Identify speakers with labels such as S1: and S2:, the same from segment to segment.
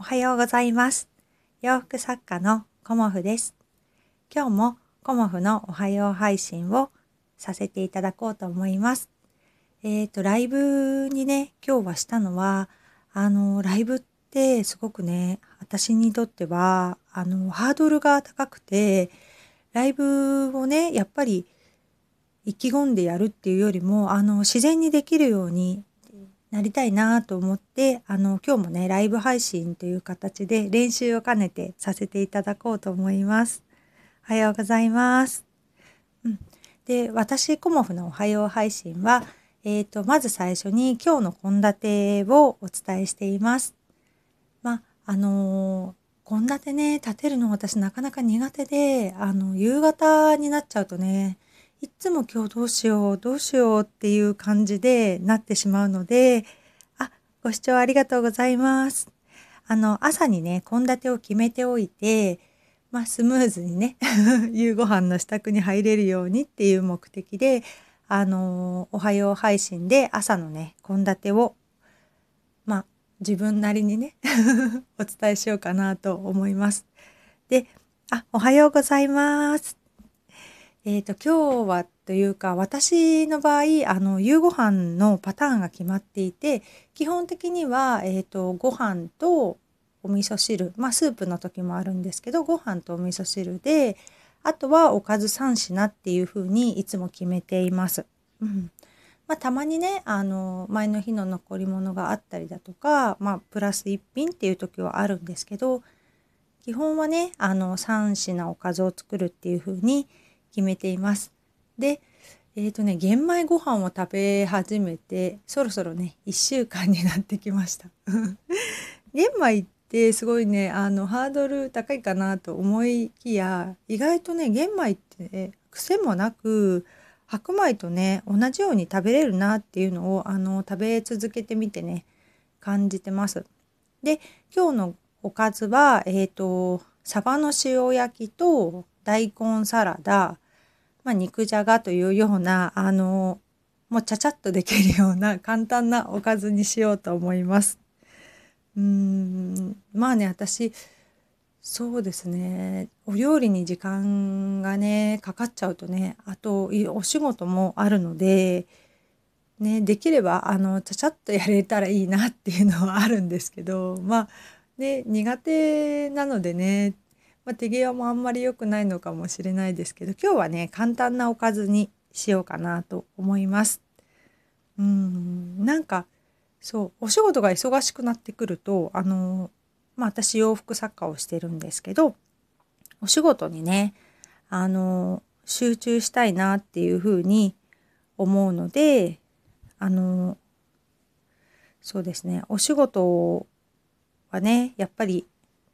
S1: おはようございます。洋服作家のコモフです。今日もコモフのおはよう配信をさせていただこうと思います。えっ、ー、と、ライブにね、今日はしたのは、あの、ライブってすごくね、私にとっては、あの、ハードルが高くて、ライブをね、やっぱり意気込んでやるっていうよりも、あの、自然にできるようになりたいなと思ってあの今日もねライブ配信という形で練習を兼ねてさせていただこうと思います。おはようございます。うん、で私コモフのおはよう配信は、えーと、まず最初に今日の献立をお伝えしています。まあの献立ね立てるの私なかなか苦手であの夕方になっちゃうとねいつも今日どうしようどうしようっていう感じでなってしまうのであご視聴ありがとうございますあの朝にね献立を決めておいてまあスムーズにね 夕ご飯の支度に入れるようにっていう目的であのおはよう配信で朝のね献立をまあ自分なりにね お伝えしようかなと思います。で、あ、おはようございます。えっ、ー、と、今日はというか、私の場合、あの、夕ご飯のパターンが決まっていて、基本的には、えっ、ー、と、ご飯とお味噌汁、まあ、スープの時もあるんですけど、ご飯とお味噌汁で、あとはおかず3品っていう風にいつも決めています。うん。まあ、たまにね、あの、前の日の残り物があったりだとか、まあ、プラス1品っていう時はあるんですけど、基本はね、あの、3品おかずを作るっていう風に決めています。で、えっ、ー、とね、玄米ご飯を食べ始めて、そろそろね、1週間になってきました。玄米ってすごいね、あの、ハードル高いかなと思いきや、意外とね、玄米って、ね、癖もなく、白米とね、同じように食べれるなっていうのを、あの、食べ続けてみてね、感じてます。で、今日のおかずは、えっ、ー、と、サバの塩焼きと大根サラダ、まあ、肉じゃがというようなあのもうちゃちゃっとできるような簡単なおかずにしようと思います。うーんまあね私そうですねお料理に時間がねかかっちゃうとねあとお仕事もあるので、ね、できればあのちゃちゃっとやれたらいいなっていうのはあるんですけどまあね苦手なのでねまあ、手際もあんまり良くないのかもしれないですけど今日はね簡単なおかずにしようかなと思います。うんなんかそうお仕事が忙しくなってくるとあのまあ私洋服作家をしてるんですけどお仕事にねあの集中したいなっていうふうに思うのであのそうですねお仕事はねやっぱり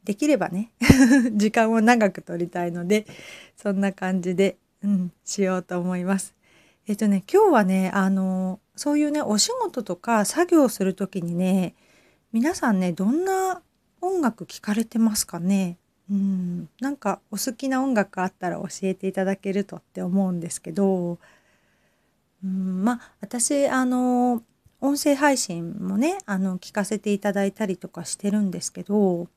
S1: できればね 時間を長く取りたいのでそんな感じで、うん、しようと思います。えっとね今日はねあのそういうねお仕事とか作業する時にね皆さんねどんな音楽聴かれてますかね？うんなんかお好きな音楽あったら教えていただけるとって思うんですけどうんまあ私あの音声配信もねあの聞かせていただいたりとかしてるんですけど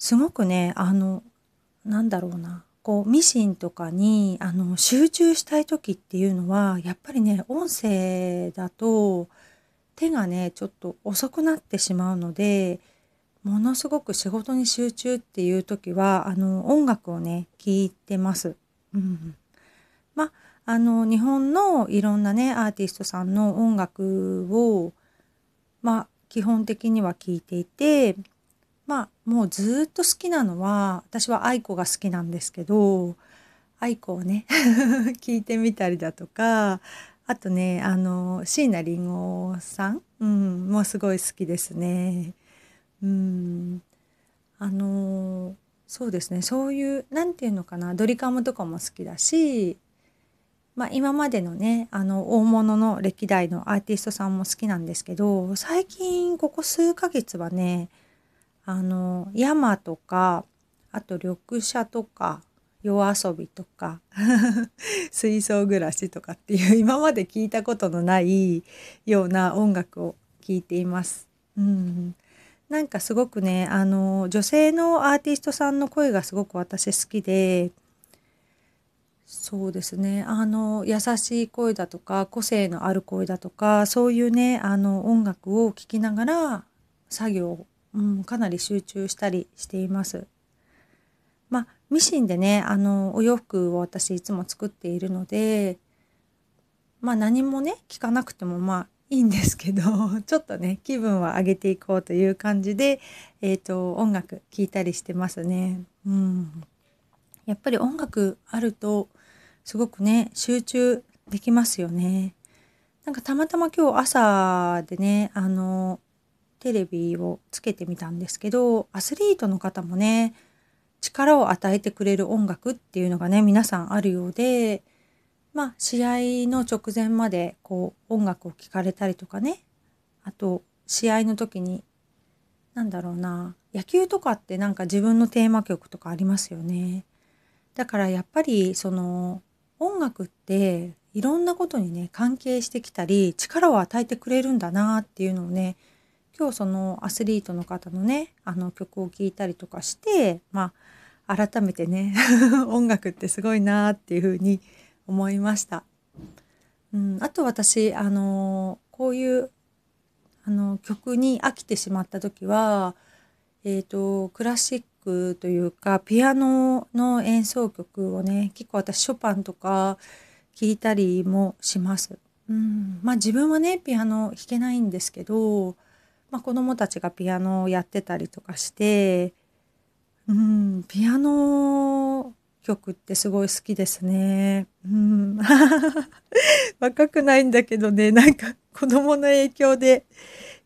S1: すごくねあのなんだろうなこうミシンとかにあの集中したい時っていうのはやっぱりね音声だと手がねちょっと遅くなってしまうのでものすごく仕事に集中っていう時はあの音楽をね聴いてます。うん、まあの日本のいろんなねアーティストさんの音楽をまあ基本的には聴いていてまあもうずっと好きなのは私は愛子が好きなんですけど愛子をね 聞いてみたりだとかあとねあの椎名林檎さん、うん、もうすごい好きですね。うん。あのそうですね。そういう何て言うのかなドリカムとかも好きだし、まあ、今までのねあの大物の歴代のアーティストさんも好きなんですけど最近ここ数ヶ月はねあの山とかあと緑茶とか夜遊びとか 水槽暮らしとかっていう今まで聞いたことのないような音楽を聴いています。うん、なんかすごくねあの女性のアーティストさんの声がすごく私好きでそうですねあの優しい声だとか個性のある声だとかそういうねあの音楽を聴きながら作業、うん、かなり集中したりしています。まあミシンでねあのお洋服を私いつも作っているのでまあ何もね聞かなくてもまあいいんですけど ちょっとね気分は上げていこうという感じで、えーと、音楽聴いたりしてますね。うん、やっぱり音楽あるとすごくね集中できますよね。なんかたまたま今日朝でねあのテレビをつけてみたんですけどアスリートの方もね力を与えてくれる音楽っていうのがね皆さんあるようでまあ試合の直前までこう音楽を聴かれたりとかねあと試合の時に何だろうな野球とかってなんか自分のテーマ曲とかありますよね。だからやっぱりその音楽っていろんなことにね関係してきたり力を与えてくれるんだなっていうのをね今日そのアスリートの方のねあの曲を聴いたりとかしてまあ改めてね 音楽ってすごいなっていうふうに思いました。うん、あと私あのこういうあの曲に飽きてしまった時は、えーと、クラシックというかピアノの演奏曲をね結構私ショパンとか聴いたりもします。うん、まあ自分はねピアノ弾けないんですけど、まあ、子供たちがピアノをやってたりとかして、うん、ピアノ曲ってすごい好きですね。うん。若くないんだけどね、なんか子供の影響で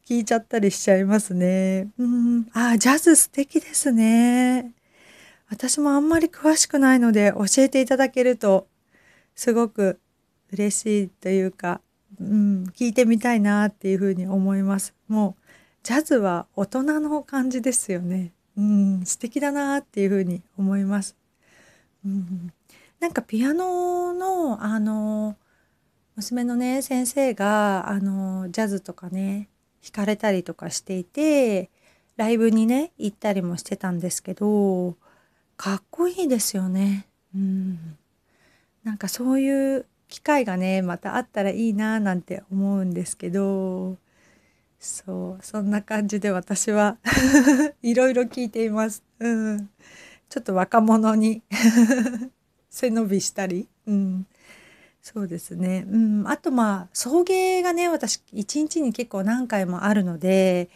S1: 聴いちゃったりしちゃいますね。うん。あ、ジャズ素敵ですね。私もあんまり詳しくないので教えていただけるとすごく嬉しいというか、うん、聞いてみたいなっていうふうに思います。もうジャズは大人の感じですよね。うん、素敵だなっていうふうに思います。うん、なんかピアノのあの娘のね先生があのジャズとかね弾かれたりとかしていてライブにね行ったりもしてたんですけどかっこいいですよね。うん、なんかそういう機会がねまたあったらいいななんて思うんですけどそうそんな感じで私は いろいろ聞いています。うん。ちょっと若者に 背伸びしたり、うん、そうですね、うん、あとまあ送迎がね私一日に結構何回もあるので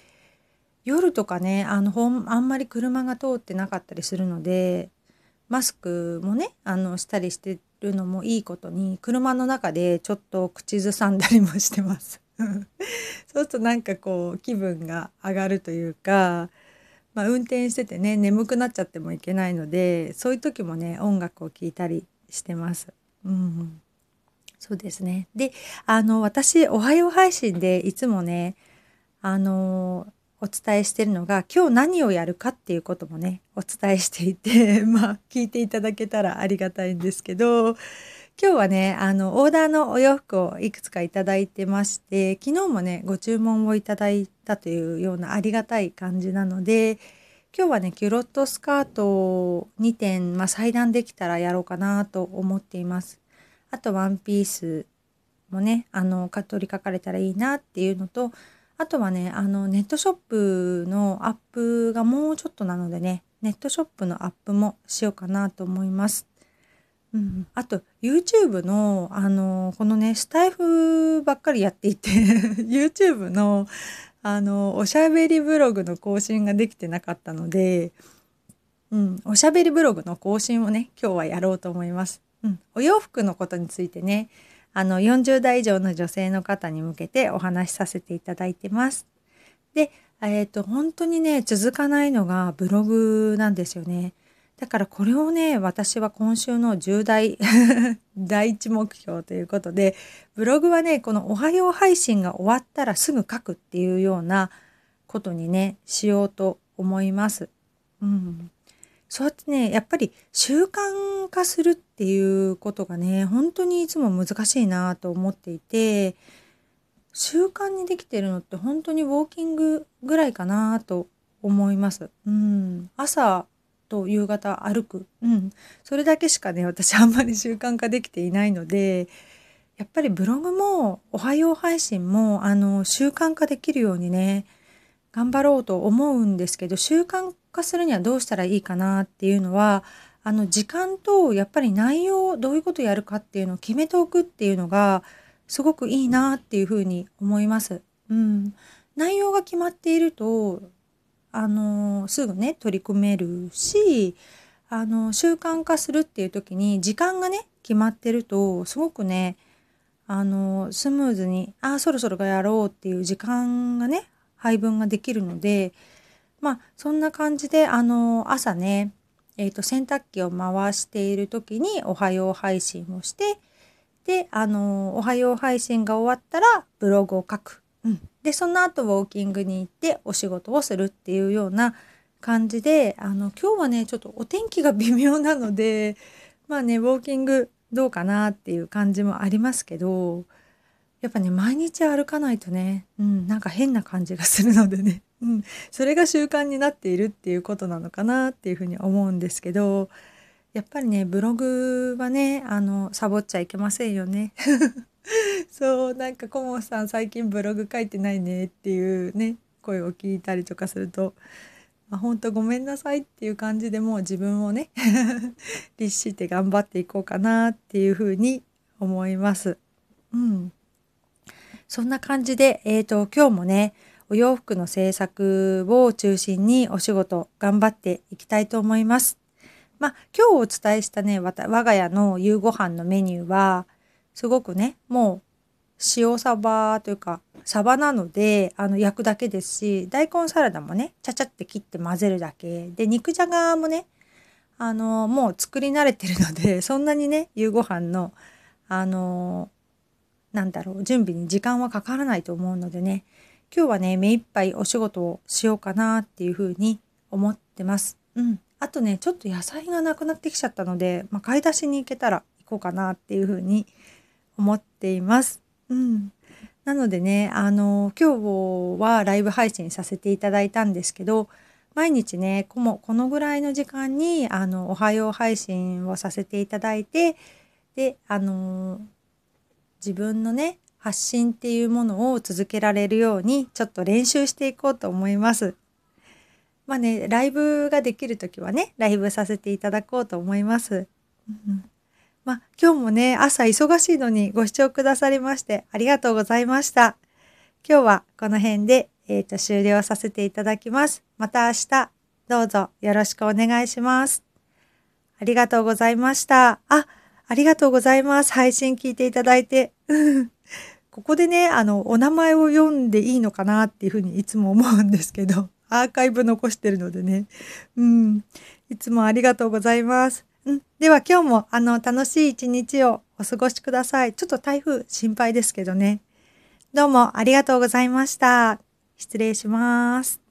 S1: 夜とかねあのほんあんまり車が通ってなかったりするのでマスクもねあのしたりしてるのもいいことに車の中でちょっと口ずさんだりもしてます。そうするとなんかこう気分が上がるというかまあ、運転しててね眠くなっちゃってもいけないのでそういう時もね音楽を聴いたりしてます。うん、そうですねであの私「おはよう配信」でいつもねあのお伝えしてるのが今日何をやるかっていうこともねお伝えしていて まあ聞いていただけたらありがたいんですけど今日はねあのオーダーのお洋服をいくつかいただいてまして昨日もねご注文をいただいたというようなありがたい感じなので今日はねキュロットスカート2点、まあ、裁断できたらやろうかなと思っています。あとワンピースもねあの取りかかれたらいいなっていうのとあとはねあのネットショップのアップがもうちょっとなのでねネットショップのアップもしようかなと思います。うん、あと YouTube のあのこのねスタイフばっかりやっていて YouTube のあのおしゃべりブログの更新ができてなかったので、うん、おしゃべりブログの更新をね今日はやろうと思います。うん、お洋服のことについてねあの40代以上の女性の方に向けてお話しさせていただいてます。で、えっ、ー、と本当にね続かないのがブログなんですよね。だからこれをね私は今週の重大 第一目標ということでブログはねこの「おはよう配信」が終わったらすぐ書くっていうようなことにねしようと思います。うん、そうやってねやっぱり習慣化するっていうことがね本当にいつも難しいなと思っていて習慣にできてるのって本当にウォーキングぐらいかなと思います。うん。朝と夕方歩く。うん。それだけしかね、私あんまり習慣化できていないので、やっぱりブログもおはよう配信もあの習慣化できるようにね、頑張ろうと思うんですけど、習慣化するにはどうしたらいいかなっていうのは、あの時間とやっぱり内容どういうことやるかっていうのを決めておくっていうのがすごくいいなっていうふうに思います。うん。内容が決まっているとあのすぐね取り組めるしあの習慣化するっていう時に時間がね決まってるとすごくねあのスムーズにあそろそろがやろうっていう時間がね配分ができるのでまあそんな感じであの朝ねえーと、洗濯機を回している時におはよう配信をしてであのおはよう配信が終わったらブログを書く。うん、でその後ウォーキングに行ってお仕事をするっていうような感じであの今日はねちょっとお天気が微妙なので まあねウォーキングどうかなっていう感じもありますけどやっぱね毎日歩かないとね、うん、なんか変な感じがするのでね、うん、それが習慣になっているっていうことなのかなっていうふうに思うんですけどやっぱりねブログはねあのサボっちゃいけませんよね。そうなんかコモさん最近ブログ書いてないねっていうね声を聞いたりとかすると、まあ、本当ごめんなさいっていう感じでもう自分をね 律して頑張っていこうかなっていうふうに思います。うん。そんな感じで、えっ、ー、と、今日もね、お洋服の制作を中心にお仕事頑張っていきたいと思います。まあ、今日お伝えしたね、我が家の夕ご飯のメニューは、すごくねもう塩サバというかサバなのであの焼くだけですし大根サラダもねちゃちゃって切って混ぜるだけで肉じゃがもねあのもう作り慣れてるので そんなにね夕ご飯のあのなんだろう準備に時間はかからないと思うのでね今日はね目いっぱいお仕事をしようかなっていうふうに思ってます。うん、あとねちょっと野菜がなくなってきちゃったので、まあ、買い出しに行けたら行こうかなっていうふうに思っています。うん。なのでね、あの、今日はライブ配信させていただいたんですけど、毎日ね、このこのぐらいの時間に、あの、おはよう配信をさせていただいて、で、あの、自分のね、発信っていうものを続けられるように、ちょっと練習していこうと思います。まあね、ライブができる時はね、ライブさせていただこうと思います。まあ、今日もね、朝忙しいのにご視聴くださりましてありがとうございました。今日はこの辺で、えっ、ー、と、終了させていただきます。また明日、どうぞよろしくお願いします。ありがとうございました。あ、ありがとうございます。配信聞いていただいて。ここでね、あの、お名前を読んでいいのかなっていうふうにいつも思うんですけど、アーカイブ残してるのでね。うん。いつもありがとうございます。うん、では今日もあの楽しい一日をお過ごしください。ちょっと台風心配ですけどね。どうもありがとうございました。失礼します。